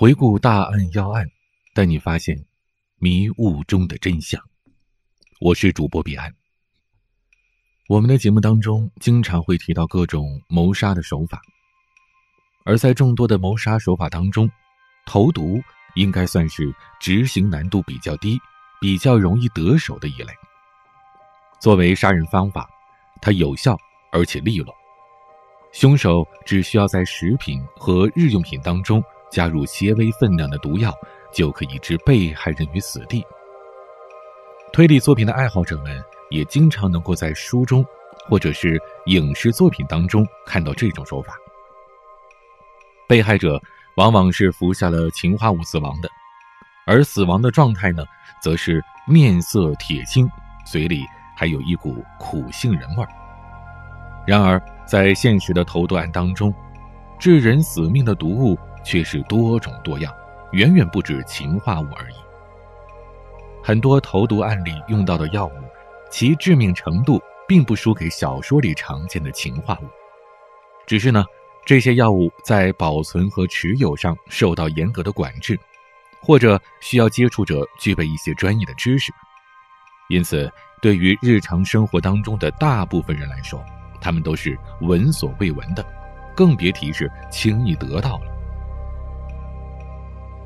回顾大案要案，带你发现迷雾中的真相。我是主播彼岸。我们的节目当中经常会提到各种谋杀的手法，而在众多的谋杀手法当中，投毒应该算是执行难度比较低、比较容易得手的一类。作为杀人方法，它有效而且利落，凶手只需要在食品和日用品当中。加入些微分量的毒药，就可以置被害人于死地。推理作品的爱好者们也经常能够在书中，或者是影视作品当中看到这种手法。被害者往往是服下了氰化物死亡的，而死亡的状态呢，则是面色铁青，嘴里还有一股苦杏仁味儿。然而，在现实的投毒案当中，致人死命的毒物。却是多种多样，远远不止氰化物而已。很多投毒案例用到的药物，其致命程度并不输给小说里常见的氰化物，只是呢，这些药物在保存和持有上受到严格的管制，或者需要接触者具备一些专业的知识，因此，对于日常生活当中的大部分人来说，他们都是闻所未闻的，更别提是轻易得到了。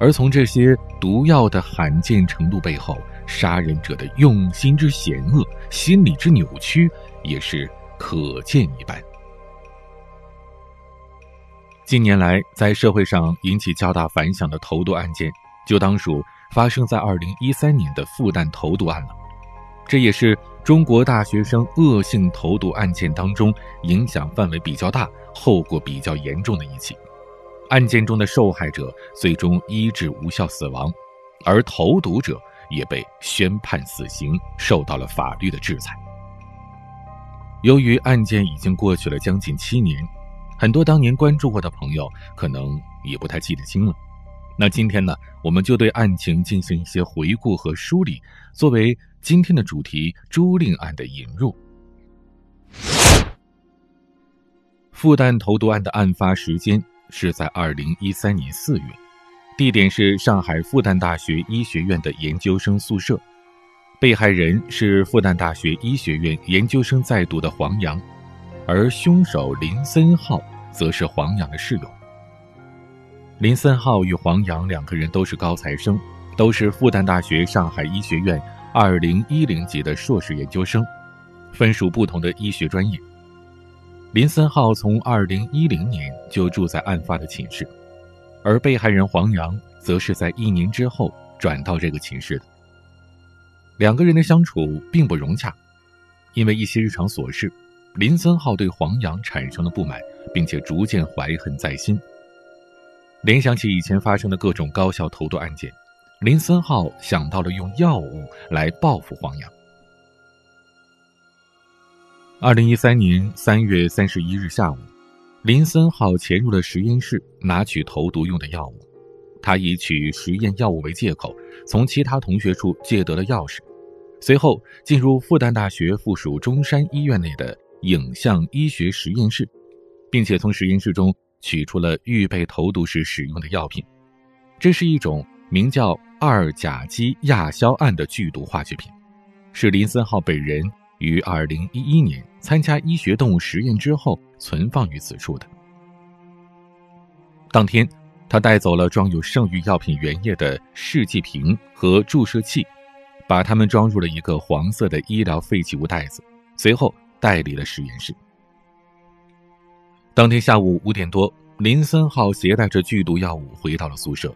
而从这些毒药的罕见程度背后，杀人者的用心之险恶、心理之扭曲，也是可见一斑。近年来，在社会上引起较大反响的投毒案件，就当属发生在二零一三年的复旦投毒案了。这也是中国大学生恶性投毒案件当中影响范围比较大、后果比较严重的一起。案件中的受害者最终医治无效死亡，而投毒者也被宣判死刑，受到了法律的制裁。由于案件已经过去了将近七年，很多当年关注过的朋友可能也不太记得清了。那今天呢，我们就对案情进行一些回顾和梳理，作为今天的主题——朱令案的引入。复旦投毒案的案发时间。是在二零一三年四月，地点是上海复旦大学医学院的研究生宿舍，被害人是复旦大学医学院研究生在读的黄洋，而凶手林森浩则是黄洋的室友。林森浩与黄洋两个人都是高材生，都是复旦大学上海医学院二零一零级的硕士研究生，分属不同的医学专业。林森浩从二零一零年就住在案发的寝室，而被害人黄洋则是在一年之后转到这个寝室的。两个人的相处并不融洽，因为一些日常琐事，林森浩对黄洋产生了不满，并且逐渐怀恨在心。联想起以前发生的各种高校投毒案件，林森浩想到了用药物来报复黄洋。二零一三年三月三十一日下午，林森浩潜入了实验室，拿取投毒用的药物。他以取实验药物为借口，从其他同学处借得了钥匙，随后进入复旦大学附属中山医院内的影像医学实验室，并且从实验室中取出了预备投毒时使用的药品。这是一种名叫二甲基亚硝胺的剧毒化学品，是林森浩本人。于二零一一年参加医学动物实验之后，存放于此处的。当天，他带走了装有剩余药品原液的试剂瓶和注射器，把它们装入了一个黄色的医疗废弃物袋子，随后带离了实验室。当天下午五点多，林森浩携带着剧毒药物回到了宿舍，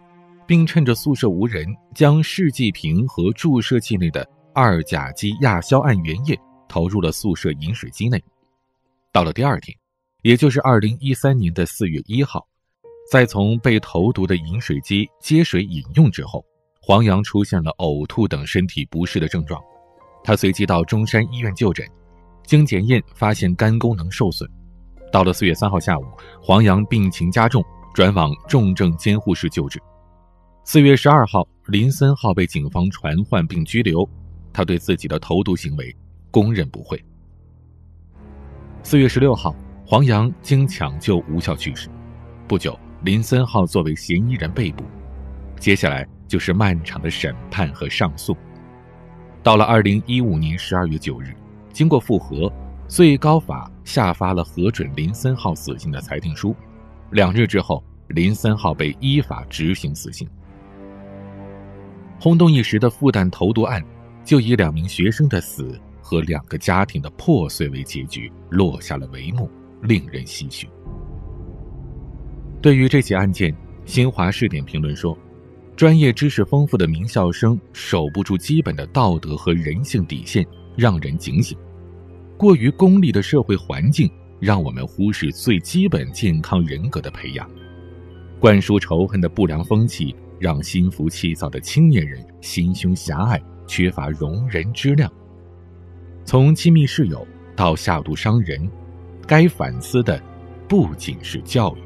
并趁着宿舍无人，将试剂瓶和注射器内的二甲基亚硝胺原液。投入了宿舍饮水机内。到了第二天，也就是二零一三年的四月一号，在从被投毒的饮水机接水饮用之后，黄洋出现了呕吐等身体不适的症状。他随即到中山医院就诊，经检验发现肝功能受损。到了四月三号下午，黄洋病情加重，转往重症监护室救治。四月十二号，林森浩被警方传唤并拘留。他对自己的投毒行为。供认不讳。四月十六号，黄洋经抢救无效去世。不久，林森浩作为嫌疑人被捕，接下来就是漫长的审判和上诉。到了二零一五年十二月九日，经过复核，最高法下发了核准林森浩死刑的裁定书。两日之后，林森浩被依法执行死刑。轰动一时的复旦投毒案，就以两名学生的死和两个家庭的破碎为结局，落下了帷幕，令人唏嘘。对于这起案件，新华视点评论说：“专业知识丰富的名校生守不住基本的道德和人性底线，让人警醒；过于功利的社会环境，让我们忽视最基本健康人格的培养；灌输仇恨的不良风气。”让心浮气躁的青年人心胸狭隘，缺乏容人之量。从亲密室友到下毒伤人，该反思的不仅是教育。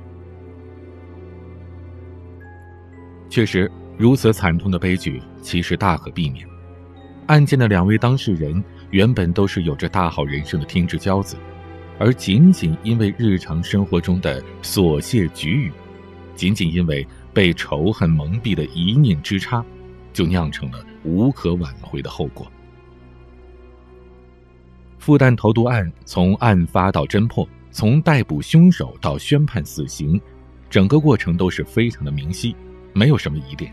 确实，如此惨痛的悲剧其实大可避免。案件的两位当事人原本都是有着大好人生的天之骄子，而仅仅因为日常生活中的琐屑局语，仅仅因为。被仇恨蒙蔽的一念之差，就酿成了无可挽回的后果。复旦投毒案从案发到侦破，从逮捕凶手到宣判死刑，整个过程都是非常的明晰，没有什么疑点，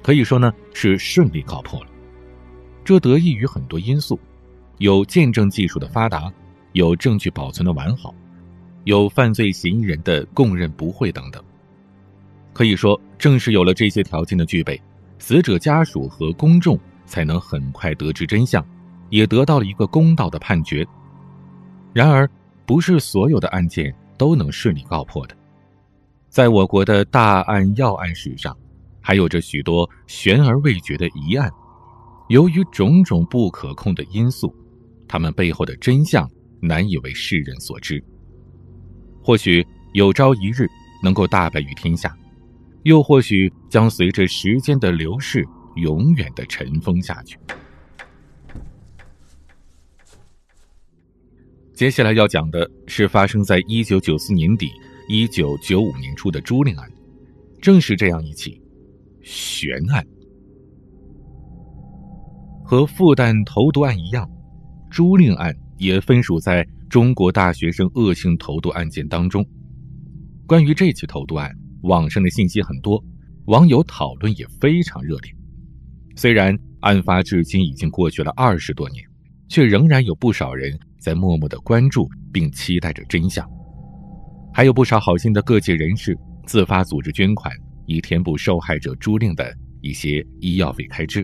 可以说呢是顺利告破了。这得益于很多因素，有见证技术的发达，有证据保存的完好，有犯罪嫌疑人的供认不讳等等。可以说，正是有了这些条件的具备，死者家属和公众才能很快得知真相，也得到了一个公道的判决。然而，不是所有的案件都能顺利告破的，在我国的大案要案史上，还有着许多悬而未决的疑案。由于种种不可控的因素，他们背后的真相难以为世人所知。或许有朝一日能够大白于天下。又或许将随着时间的流逝，永远的尘封下去。接下来要讲的是发生在一九九四年底、一九九五年初的朱令案，正是这样一起悬案。和复旦投毒案一样，朱令案也分属在中国大学生恶性投毒案件当中。关于这起投毒案。网上的信息很多，网友讨论也非常热烈。虽然案发至今已经过去了二十多年，却仍然有不少人在默默的关注并期待着真相。还有不少好心的各界人士自发组织捐款，以填补受害者朱令的一些医药费开支。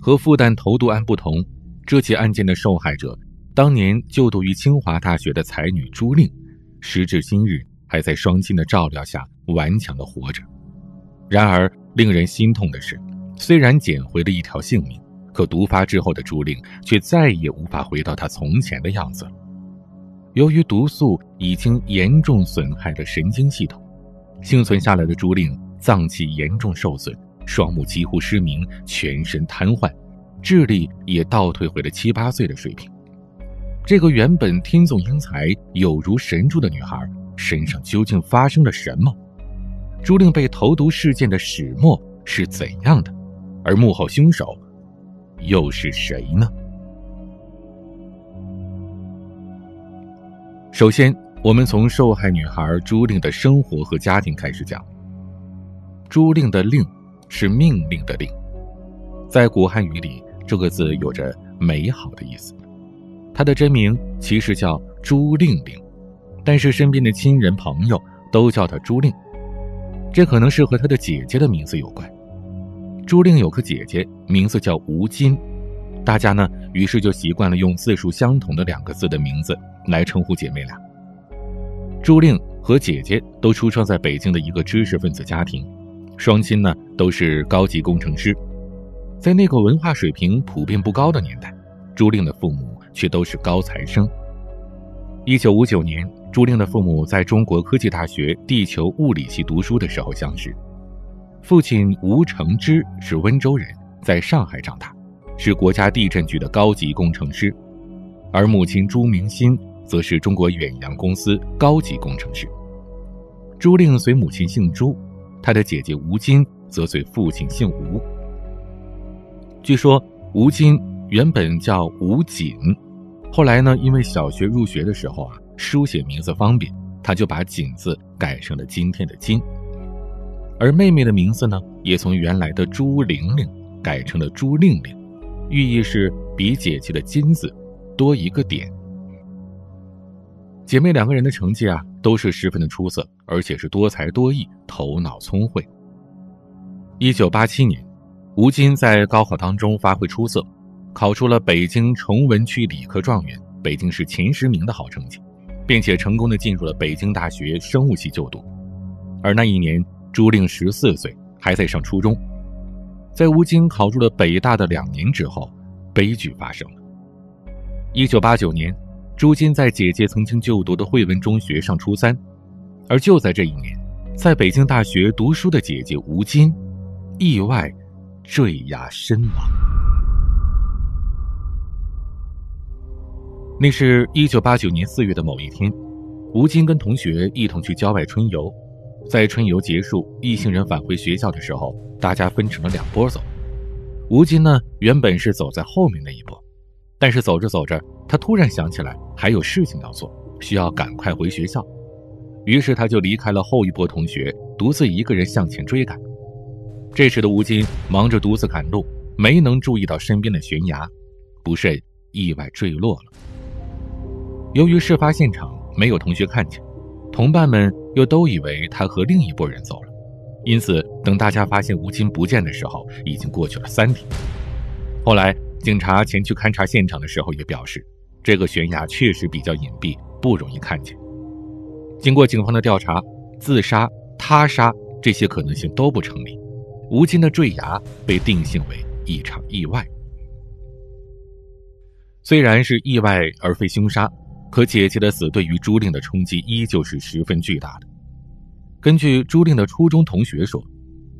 和复旦投毒案不同，这起案件的受害者当年就读于清华大学的才女朱令，时至今日。还在双亲的照料下顽强的活着，然而令人心痛的是，虽然捡回了一条性命，可毒发之后的朱令却再也无法回到他从前的样子。由于毒素已经严重损害了神经系统，幸存下来的朱令脏器严重受损，双目几乎失明，全身瘫痪，智力也倒退回了七八岁的水平。这个原本天纵英才、有如神助的女孩。身上究竟发生了什么？朱令被投毒事件的始末是怎样的？而幕后凶手又是谁呢？首先，我们从受害女孩朱令的生活和家庭开始讲。朱令的“令”是命令的“令”，在古汉语里，这个字有着美好的意思。她的真名其实叫朱令令。但是身边的亲人朋友都叫她朱令，这可能是和她的姐姐的名字有关。朱令有个姐姐，名字叫吴金，大家呢于是就习惯了用字数相同的两个字的名字来称呼姐妹俩。朱令和姐姐都出生在北京的一个知识分子家庭，双亲呢都是高级工程师，在那个文化水平普遍不高的年代，朱令的父母却都是高材生。一九五九年。朱令的父母在中国科技大学地球物理系读书的时候相识。父亲吴承之是温州人，在上海长大，是国家地震局的高级工程师；而母亲朱明心则是中国远洋公司高级工程师。朱令随母亲姓朱，他的姐姐吴金则随父亲姓吴。据说吴金原本叫吴锦，后来呢，因为小学入学的时候啊，书写名字方便，他就把“锦”字改成了今天的“金”。而妹妹的名字呢，也从原来的朱玲玲改成了朱令令，寓意是比姐姐的“金”字多一个点。姐妹两个人的成绩啊，都是十分的出色，而且是多才多艺，头脑聪慧。一九八七年，吴京在高考当中发挥出色，考出了北京崇文区理科状元、北京市前十名的好成绩，并且成功的进入了北京大学生物系就读。而那一年，朱令十四岁，还在上初中。在吴京考入了北大的两年之后，悲剧发生了。一九八九年。朱金在姐姐曾经就读的汇文中学上初三，而就在这一年，在北京大学读书的姐姐吴金，意外坠崖身亡。那是一九八九年四月的某一天，吴京跟同学一同去郊外春游，在春游结束，一行人返回学校的时候，大家分成了两波走。吴金呢，原本是走在后面那一波。但是走着走着，他突然想起来还有事情要做，需要赶快回学校，于是他就离开了后一波同学，独自一个人向前追赶。这时的吴京忙着独自赶路，没能注意到身边的悬崖，不慎意外坠落了。由于事发现场没有同学看见，同伴们又都以为他和另一拨人走了，因此等大家发现吴京不见的时候，已经过去了三天。后来。警察前去勘察现场的时候也表示，这个悬崖确实比较隐蔽，不容易看见。经过警方的调查，自杀、他杀这些可能性都不成立。吴京的坠崖被定性为一场意外。虽然是意外而非凶杀，可姐姐的死对于朱令的冲击依旧是十分巨大的。根据朱令的初中同学说，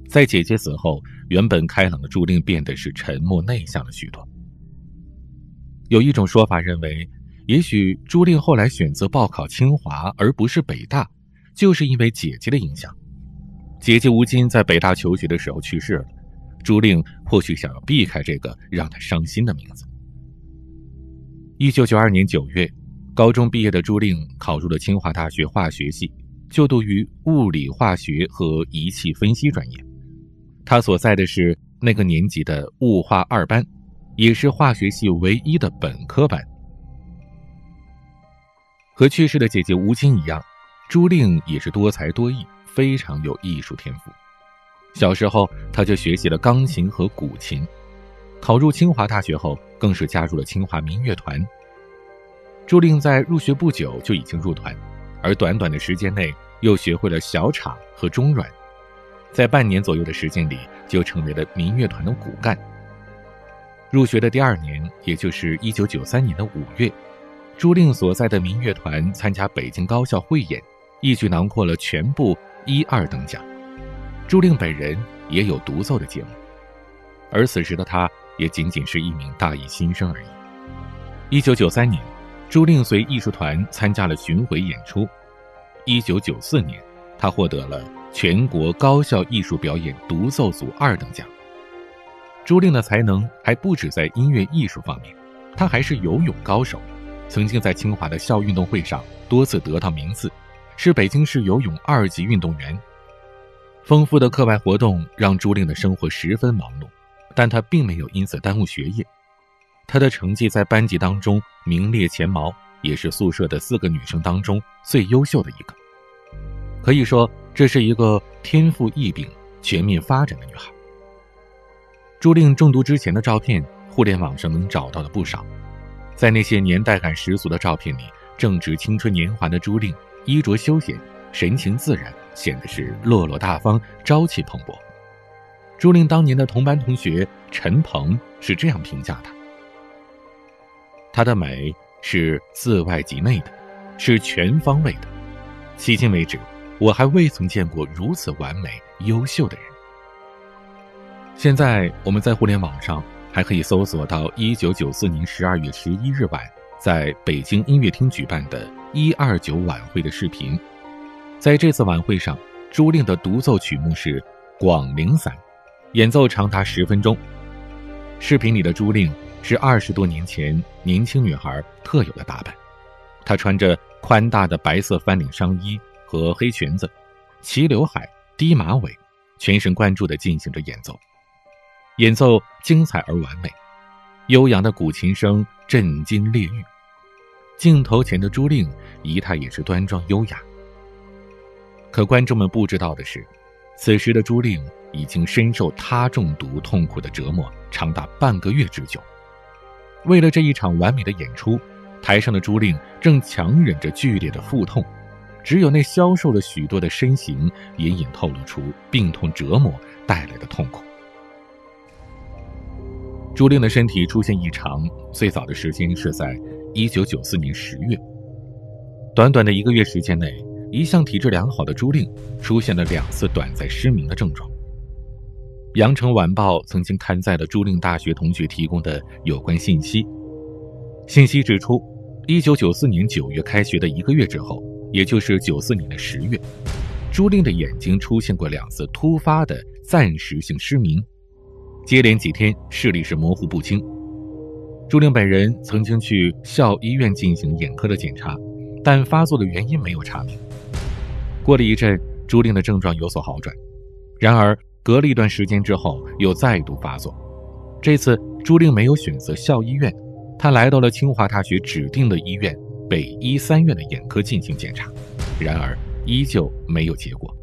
在姐姐死后，原本开朗的朱令变得是沉默内向了许多。有一种说法认为，也许朱令后来选择报考清华而不是北大，就是因为姐姐的影响。姐姐吴金在北大求学的时候去世了，朱令或许想要避开这个让他伤心的名字。一九九二年九月，高中毕业的朱令考入了清华大学化学系，就读于物理化学和仪器分析专业。他所在的是那个年级的物化二班。也是化学系唯一的本科班。和去世的姐姐吴京一样，朱令也是多才多艺，非常有艺术天赋。小时候，他就学习了钢琴和古琴。考入清华大学后，更是加入了清华民乐团。朱令在入学不久就已经入团，而短短的时间内又学会了小镲和中阮，在半年左右的时间里，就成为了民乐团的骨干。入学的第二年，也就是一九九三年的五月，朱令所在的民乐团参加北京高校汇演，一举囊括了全部一二等奖。朱令本人也有独奏的节目，而此时的他也仅仅是一名大一新生而已。一九九三年，朱令随艺术团参加了巡回演出。一九九四年，他获得了全国高校艺术表演独奏组二等奖。朱令的才能还不止在音乐艺术方面，他还是游泳高手，曾经在清华的校运动会上多次得到名次，是北京市游泳二级运动员。丰富的课外活动让朱令的生活十分忙碌，但他并没有因此耽误学业。她的成绩在班级当中名列前茅，也是宿舍的四个女生当中最优秀的一个。可以说，这是一个天赋异禀、全面发展的女孩。朱令中毒之前的照片，互联网上能找到的不少。在那些年代感十足的照片里，正值青春年华的朱令，衣着休闲，神情自然，显得是落落大方、朝气蓬勃。朱令当年的同班同学陈鹏是这样评价他：她的美是自外及内的，是全方位的。迄今为止，我还未曾见过如此完美、优秀的人。现在我们在互联网上还可以搜索到一九九四年十二月十一日晚在北京音乐厅举办的一二九晚会的视频。在这次晚会上，朱令的独奏曲目是《广陵散》，演奏长达十分钟。视频里的朱令是二十多年前年轻女孩特有的打扮，她穿着宽大的白色翻领上衣和黑裙子，齐刘海、低马尾，全神贯注地进行着演奏。演奏精彩而完美，悠扬的古琴声震惊烈狱。镜头前的朱令仪态也是端庄优雅。可观众们不知道的是，此时的朱令已经深受他中毒痛苦的折磨长达半个月之久。为了这一场完美的演出，台上的朱令正强忍着剧烈的腹痛，只有那消瘦了许多的身形隐隐透露出病痛折磨带来的痛苦。朱令的身体出现异常，最早的时间是在一九九四年十月。短短的一个月时间内，一向体质良好的朱令出现了两次短暂失明的症状。《羊城晚报》曾经刊载了朱令大学同学提供的有关信息。信息指出，一九九四年九月开学的一个月之后，也就是九四年的十月，朱令的眼睛出现过两次突发的暂时性失明。接连几天视力是模糊不清。朱令本人曾经去校医院进行眼科的检查，但发作的原因没有查明。过了一阵，朱令的症状有所好转，然而隔了一段时间之后又再度发作。这次朱令没有选择校医院，他来到了清华大学指定的医院北医三院的眼科进行检查，然而依旧没有结果。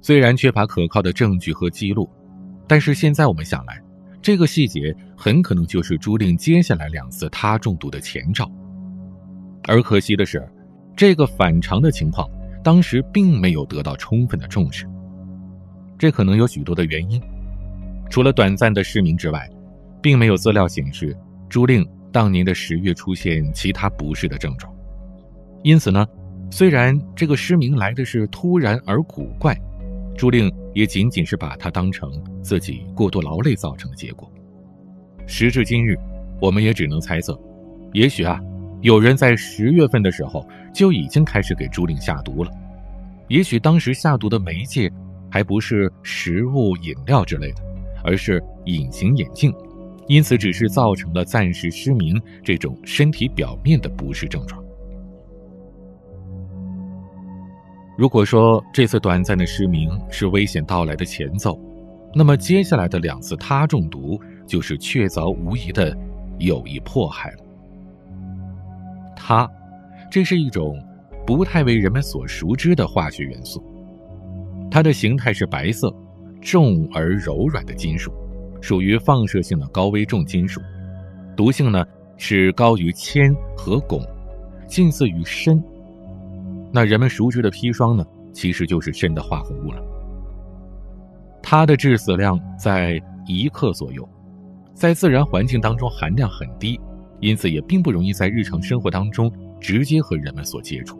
虽然缺乏可靠的证据和记录，但是现在我们想来，这个细节很可能就是朱令接下来两次他中毒的前兆。而可惜的是，这个反常的情况当时并没有得到充分的重视。这可能有许多的原因，除了短暂的失明之外，并没有资料显示朱令当年的十月出现其他不适的症状。因此呢，虽然这个失明来的是突然而古怪。朱令也仅仅是把它当成自己过度劳累造成的结果。时至今日，我们也只能猜测，也许啊，有人在十月份的时候就已经开始给朱令下毒了。也许当时下毒的媒介还不是食物、饮料之类的，而是隐形眼镜，因此只是造成了暂时失明这种身体表面的不适症状。如果说这次短暂的失明是危险到来的前奏，那么接下来的两次他中毒就是确凿无疑的有意迫害了。他，这是一种不太为人们所熟知的化学元素，它的形态是白色、重而柔软的金属，属于放射性的高危重金属，毒性呢是高于铅和汞，近似于砷。那人们熟知的砒霜呢，其实就是砷的化合物了。它的致死量在一克左右，在自然环境当中含量很低，因此也并不容易在日常生活当中直接和人们所接触。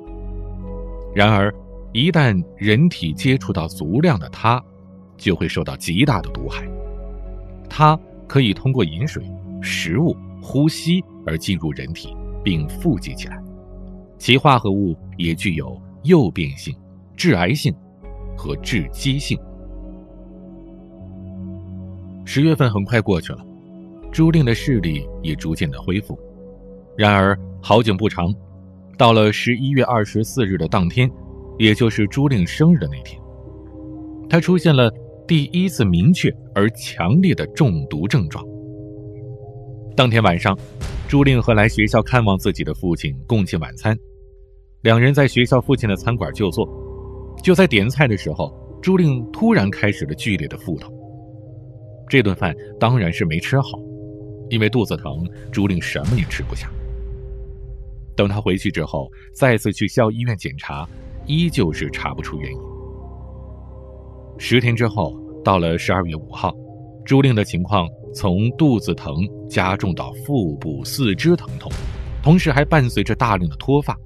然而，一旦人体接触到足量的它，就会受到极大的毒害。它可以通过饮水、食物、呼吸而进入人体，并富集起来。其化合物也具有诱变性、致癌性和致畸性。十月份很快过去了，朱令的视力也逐渐的恢复。然而好景不长，到了十一月二十四日的当天，也就是朱令生日的那天，他出现了第一次明确而强烈的中毒症状。当天晚上，朱令和来学校看望自己的父亲共进晚餐。两人在学校附近的餐馆就坐，就在点菜的时候，朱令突然开始了剧烈的腹痛。这顿饭当然是没吃好，因为肚子疼，朱令什么也吃不下。等他回去之后，再次去校医院检查，依旧是查不出原因。十天之后，到了十二月五号，朱令的情况从肚子疼加重到腹部、四肢疼痛，同时还伴随着大量的脱发。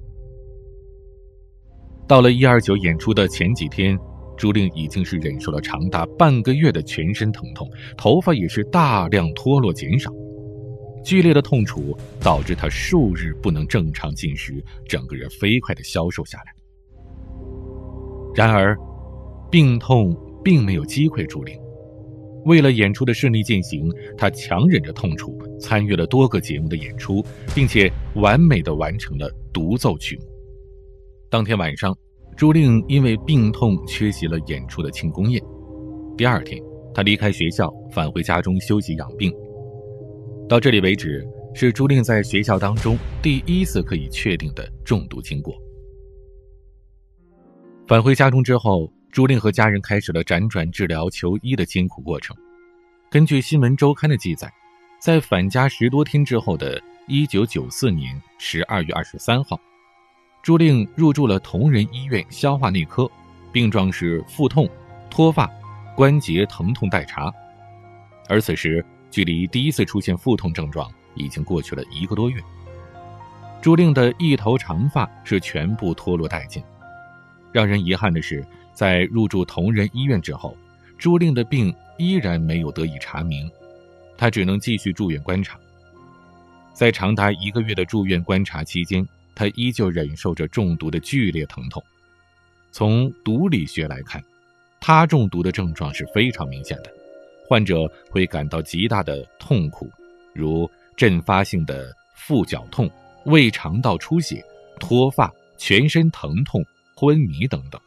到了一二九演出的前几天，朱令已经是忍受了长达半个月的全身疼痛，头发也是大量脱落减少，剧烈的痛楚导致他数日不能正常进食，整个人飞快的消瘦下来。然而，病痛并没有击溃朱令。为了演出的顺利进行，他强忍着痛楚，参与了多个节目的演出，并且完美的完成了独奏曲目。当天晚上，朱令因为病痛缺席了演出的庆功宴。第二天，他离开学校，返回家中休息养病。到这里为止，是朱令在学校当中第一次可以确定的中毒经过。返回家中之后。朱令和家人开始了辗转治疗、求医的艰苦过程。根据《新闻周刊》的记载，在返家十多天之后的1994年12月23号，朱令入住了同仁医院消化内科，病状是腹痛、脱发、关节疼痛待查。而此时，距离第一次出现腹痛症状已经过去了一个多月。朱令的一头长发是全部脱落殆尽。让人遗憾的是。在入住同仁医院之后，朱令的病依然没有得以查明，他只能继续住院观察。在长达一个月的住院观察期间，他依旧忍受着中毒的剧烈疼痛。从毒理学来看，他中毒的症状是非常明显的，患者会感到极大的痛苦，如阵发性的腹绞痛、胃肠道出血、脱发、全身疼痛、昏迷等等。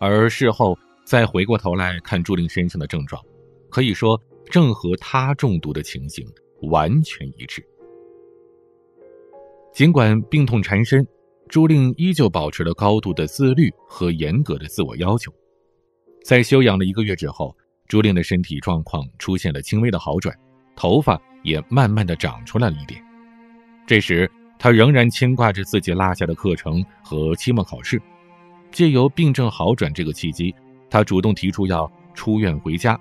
而事后再回过头来看朱令身上的症状，可以说正和他中毒的情形完全一致。尽管病痛缠身，朱令依旧保持了高度的自律和严格的自我要求。在休养了一个月之后，朱令的身体状况出现了轻微的好转，头发也慢慢的长出来了一点。这时，他仍然牵挂着自己落下的课程和期末考试。借由病症好转这个契机，他主动提出要出院回家。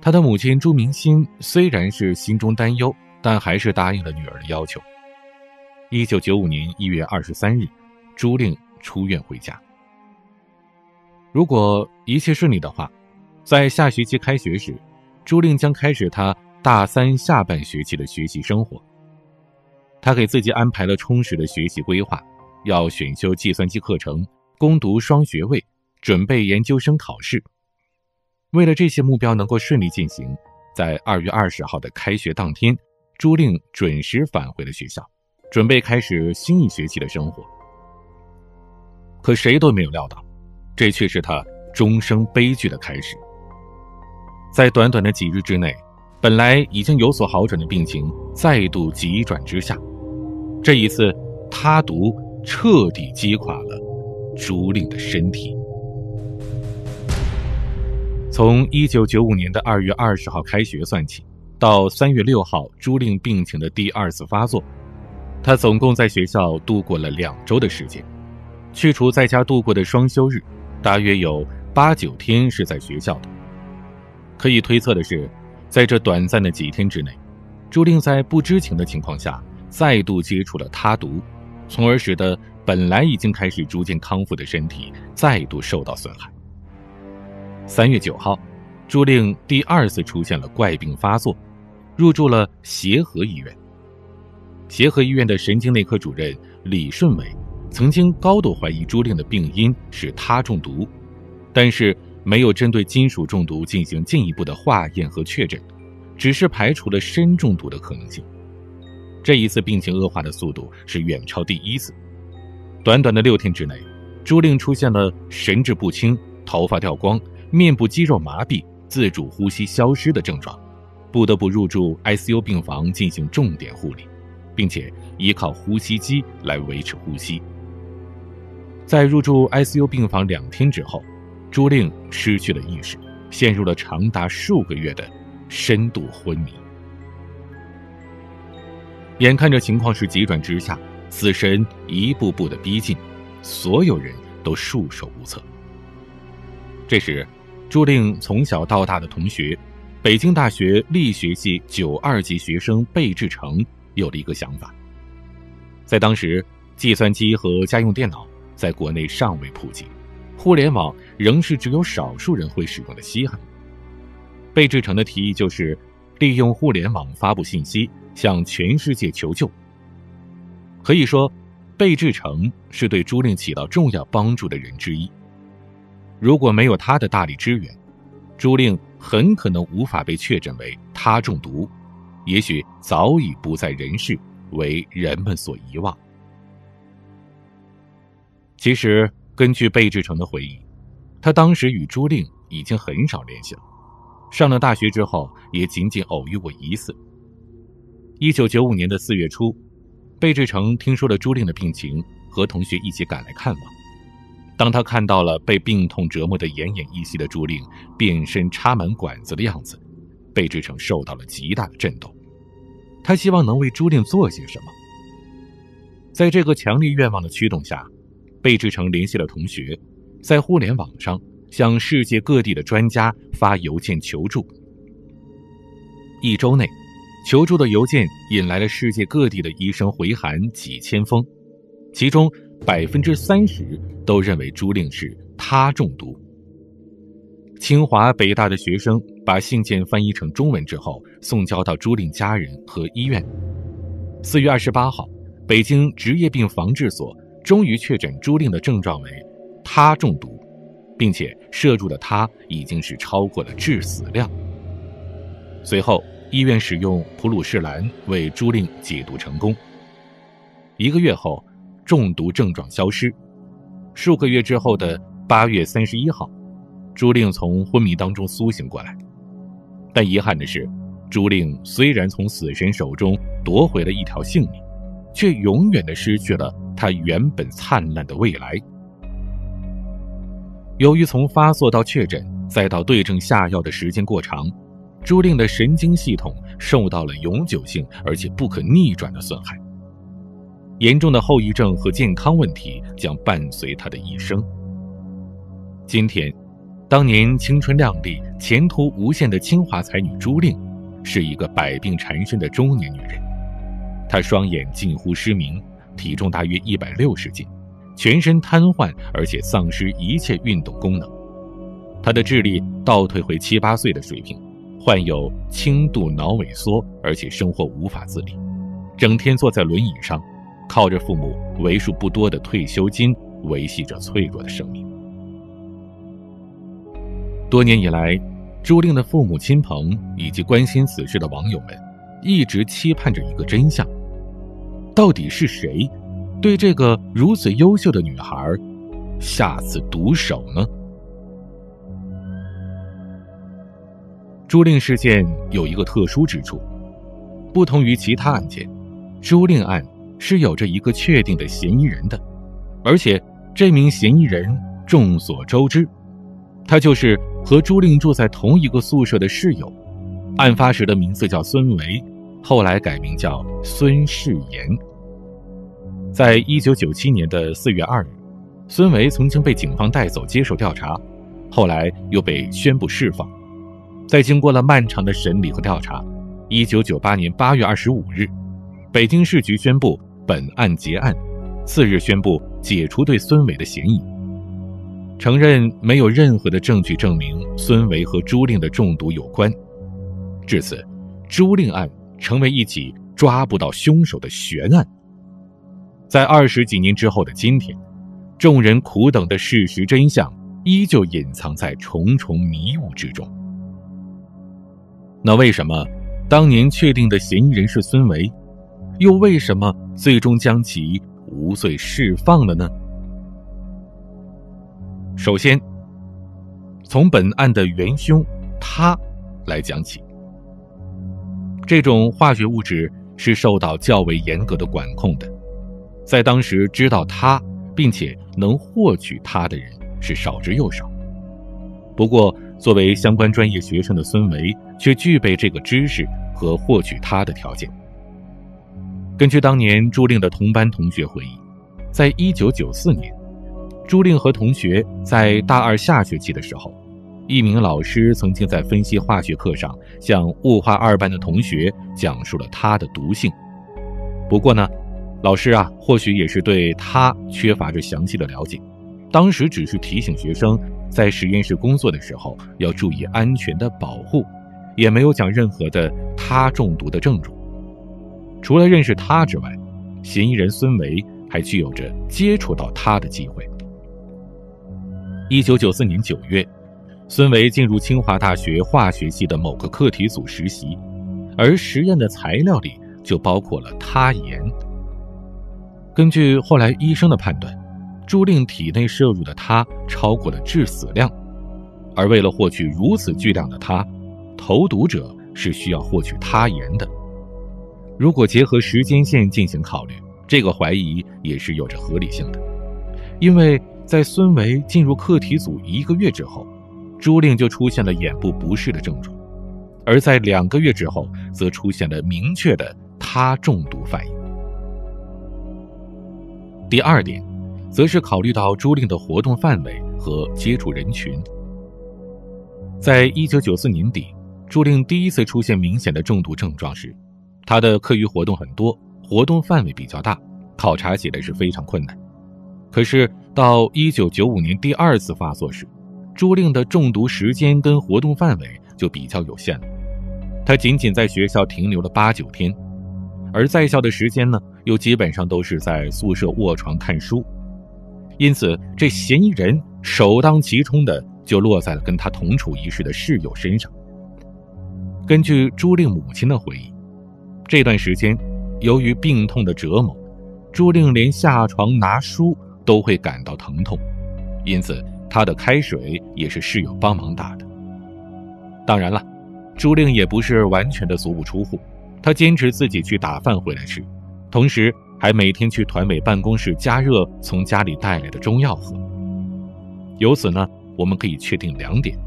他的母亲朱明心虽然是心中担忧，但还是答应了女儿的要求。一九九五年一月二十三日，朱令出院回家。如果一切顺利的话，在下学期开学时，朱令将开始他大三下半学期的学习生活。他给自己安排了充实的学习规划。要选修计算机课程，攻读双学位，准备研究生考试。为了这些目标能够顺利进行，在二月二十号的开学当天，朱令准时返回了学校，准备开始新一学期的生活。可谁都没有料到，这却是他终生悲剧的开始。在短短的几日之内，本来已经有所好转的病情再度急转直下。这一次，他毒。彻底击垮了朱令的身体。从一九九五年的二月二十号开学算起，到三月六号朱令病情的第二次发作，他总共在学校度过了两周的时间。去除在家度过的双休日，大约有八九天是在学校的。可以推测的是，在这短暂的几天之内，朱令在不知情的情况下再度接触了他毒。从而使得本来已经开始逐渐康复的身体再度受到损害。三月九号，朱令第二次出现了怪病发作，入住了协和医院。协和医院的神经内科主任李顺伟曾经高度怀疑朱令的病因是他中毒，但是没有针对金属中毒进行进一步的化验和确诊，只是排除了砷中毒的可能性。这一次病情恶化的速度是远超第一次。短短的六天之内，朱令出现了神志不清、头发掉光、面部肌肉麻痹、自主呼吸消失的症状，不得不入住 ICU 病房进行重点护理，并且依靠呼吸机来维持呼吸。在入住 ICU 病房两天之后，朱令失去了意识，陷入了长达数个月的深度昏迷。眼看着情况是急转直下，死神一步步的逼近，所有人都束手无策。这时，朱令从小到大的同学，北京大学力学系九二级学生贝志成有了一个想法。在当时，计算机和家用电脑在国内尚未普及，互联网仍是只有少数人会使用的稀罕。贝志成的提议就是利用互联网发布信息。向全世界求救。可以说，贝志成是对朱令起到重要帮助的人之一。如果没有他的大力支援，朱令很可能无法被确诊为他中毒，也许早已不在人世，为人们所遗忘。其实，根据贝志成的回忆，他当时与朱令已经很少联系了。上了大学之后，也仅仅偶遇过一次。一九九五年的四月初，贝志成听说了朱令的病情，和同学一起赶来看望。当他看到了被病痛折磨得奄奄一息的朱令，遍身插满管子的样子，贝志成受到了极大的震动。他希望能为朱令做些什么。在这个强烈愿望的驱动下，贝志成联系了同学，在互联网上。向世界各地的专家发邮件求助。一周内，求助的邮件引来了世界各地的医生回函几千封，其中百分之三十都认为朱令是他中毒。清华、北大的学生把信件翻译成中文之后，送交到朱令家人和医院。四月二十八号，北京职业病防治所终于确诊朱令的症状为他中毒。并且摄入的他已经是超过了致死量。随后，医院使用普鲁士蓝为朱令解毒成功。一个月后，中毒症状消失。数个月之后的八月三十一号，朱令从昏迷当中苏醒过来。但遗憾的是，朱令虽然从死神手中夺回了一条性命，却永远的失去了他原本灿烂的未来。由于从发作到确诊再到对症下药的时间过长，朱令的神经系统受到了永久性而且不可逆转的损害。严重的后遗症和健康问题将伴随他的一生。今天，当年青春靓丽、前途无限的清华才女朱令，是一个百病缠身的中年女人。她双眼近乎失明，体重大约一百六十斤。全身瘫痪，而且丧失一切运动功能，他的智力倒退回七八岁的水平，患有轻度脑萎缩，而且生活无法自理，整天坐在轮椅上，靠着父母为数不多的退休金维系着脆弱的生命。多年以来，朱令的父母亲朋以及关心此事的网友们，一直期盼着一个真相：到底是谁？对这个如此优秀的女孩，下此毒手呢？朱令事件有一个特殊之处，不同于其他案件，朱令案是有着一个确定的嫌疑人的，而且这名嫌疑人众所周知，他就是和朱令住在同一个宿舍的室友，案发时的名字叫孙维，后来改名叫孙世炎。在一九九七年的四月二日，孙维曾经被警方带走接受调查，后来又被宣布释放。在经过了漫长的审理和调查，一九九八年八月二十五日，北京市局宣布本案结案，次日宣布解除对孙伟的嫌疑，承认没有任何的证据证明孙维和朱令的中毒有关。至此，朱令案成为一起抓不到凶手的悬案。在二十几年之后的今天，众人苦等的事实真相依旧隐藏在重重迷雾之中。那为什么当年确定的嫌疑人是孙维，又为什么最终将其无罪释放了呢？首先，从本案的元凶他来讲起。这种化学物质是受到较为严格的管控的。在当时知道他并且能获取他的人是少之又少。不过，作为相关专业学生的孙维却具备这个知识和获取它的条件。根据当年朱令的同班同学回忆，在一九九四年，朱令和同学在大二下学期的时候，一名老师曾经在分析化学课上向物化二班的同学讲述了它的毒性。不过呢。老师啊，或许也是对他缺乏着详细的了解，当时只是提醒学生在实验室工作的时候要注意安全的保护，也没有讲任何的他中毒的症状。除了认识他之外，嫌疑人孙维还具有着接触到他的机会。一九九四年九月，孙维进入清华大学化学系的某个课题组实习，而实验的材料里就包括了他盐。根据后来医生的判断，朱令体内摄入的他超过了致死量，而为了获取如此巨量的他，投毒者是需要获取他盐的。如果结合时间线进行考虑，这个怀疑也是有着合理性的，因为。在孙维进入课题组一个月之后，朱令就出现了眼部不适的症状，而在两个月之后，则出现了明确的他中毒反应。第二点，则是考虑到朱令的活动范围和接触人群。在一九九四年底，朱令第一次出现明显的中毒症状时，他的课余活动很多，活动范围比较大，考察起来是非常困难。可是到一九九五年第二次发作时，朱令的中毒时间跟活动范围就比较有限了。他仅仅在学校停留了八九天，而在校的时间呢，又基本上都是在宿舍卧床看书。因此，这嫌疑人首当其冲的就落在了跟他同处一室的室友身上。根据朱令母亲的回忆，这段时间由于病痛的折磨，朱令连下床拿书。都会感到疼痛，因此他的开水也是室友帮忙打的。当然了，朱令也不是完全的足不出户，他坚持自己去打饭回来吃，同时还每天去团委办公室加热从家里带来的中药喝。由此呢，我们可以确定两点：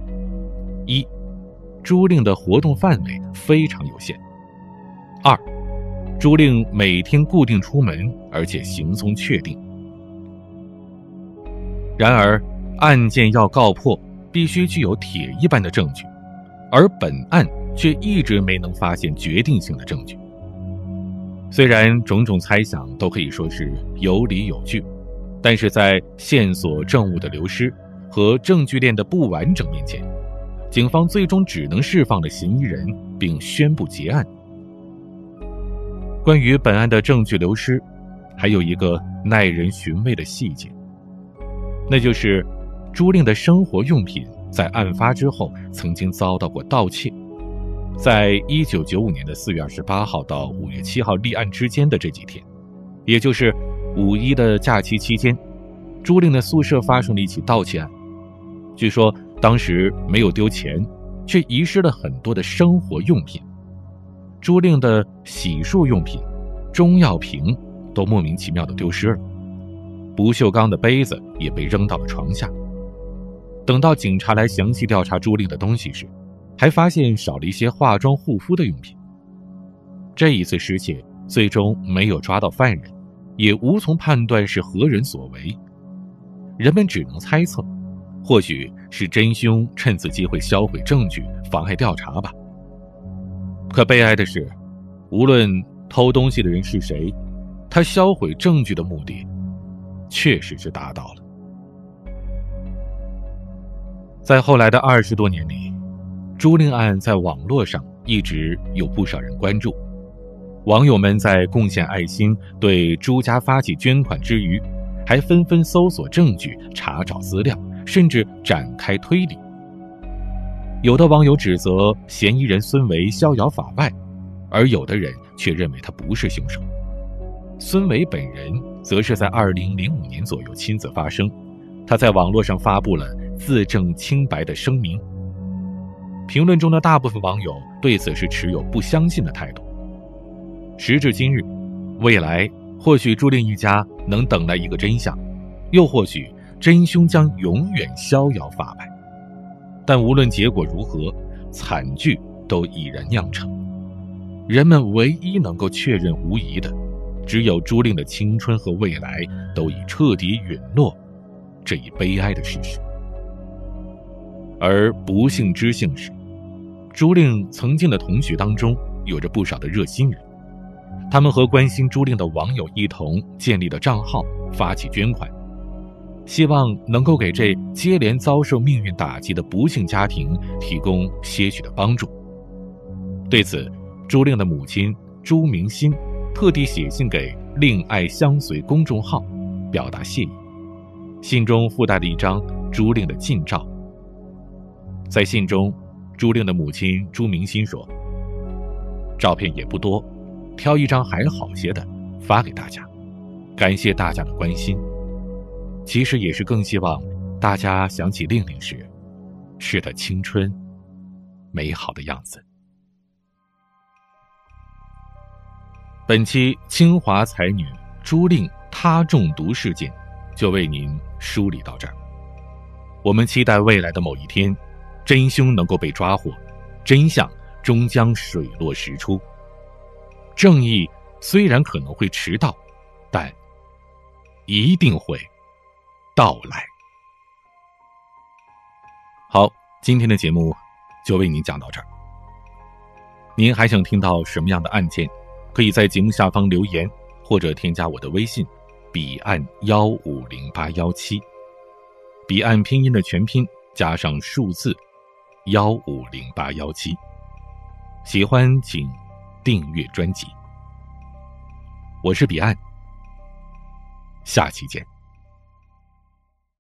一，朱令的活动范围非常有限；二，朱令每天固定出门，而且行踪确定。然而，案件要告破，必须具有铁一般的证据，而本案却一直没能发现决定性的证据。虽然种种猜想都可以说是有理有据，但是在线索证物的流失和证据链的不完整面前，警方最终只能释放了嫌疑人，并宣布结案。关于本案的证据流失，还有一个耐人寻味的细节。那就是，朱令的生活用品在案发之后曾经遭到过盗窃。在一九九五年的四月二十八号到五月七号立案之间的这几天，也就是五一的假期期间，朱令的宿舍发生了一起盗窃案。据说当时没有丢钱，却遗失了很多的生活用品。朱令的洗漱用品、中药瓶都莫名其妙的丢失了。不锈钢的杯子也被扔到了床下。等到警察来详细调查朱令的东西时，还发现少了一些化妆护肤的用品。这一次失窃最终没有抓到犯人，也无从判断是何人所为。人们只能猜测，或许是真凶趁此机会销毁证据，妨碍调查吧。可悲哀的是，无论偷东西的人是谁，他销毁证据的目的。确实是达到了。在后来的二十多年里，朱令案在网络上一直有不少人关注，网友们在贡献爱心、对朱家发起捐款之余，还纷纷搜索证据、查找资料，甚至展开推理。有的网友指责嫌疑人孙维逍遥法外，而有的人却认为他不是凶手。孙维本人则是在二零零五年左右亲自发声，他在网络上发布了自证清白的声明。评论中的大部分网友对此是持有不相信的态度。时至今日，未来或许朱令一家能等来一个真相，又或许真凶将永远逍遥法外。但无论结果如何，惨剧都已然酿成。人们唯一能够确认无疑的。只有朱令的青春和未来都已彻底陨落，这一悲哀的事实。而不幸之幸是，朱令曾经的同学当中有着不少的热心人，他们和关心朱令的网友一同建立了账号，发起捐款，希望能够给这接连遭受命运打击的不幸家庭提供些许的帮助。对此，朱令的母亲朱明心。特地写信给“令爱相随”公众号，表达谢意。信中附带了一张朱令的近照。在信中，朱令的母亲朱明心说：“照片也不多，挑一张还好些的发给大家，感谢大家的关心。其实也是更希望大家想起令令时，是的青春美好的样子。”本期清华才女朱令他中毒事件，就为您梳理到这儿。我们期待未来的某一天，真凶能够被抓获，真相终将水落石出。正义虽然可能会迟到，但一定会到来。好，今天的节目就为您讲到这儿。您还想听到什么样的案件？可以在节目下方留言，或者添加我的微信，彼岸幺五零八幺七，彼岸拼音的全拼加上数字幺五零八幺七。喜欢请订阅专辑。我是彼岸，下期见。